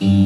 Mm.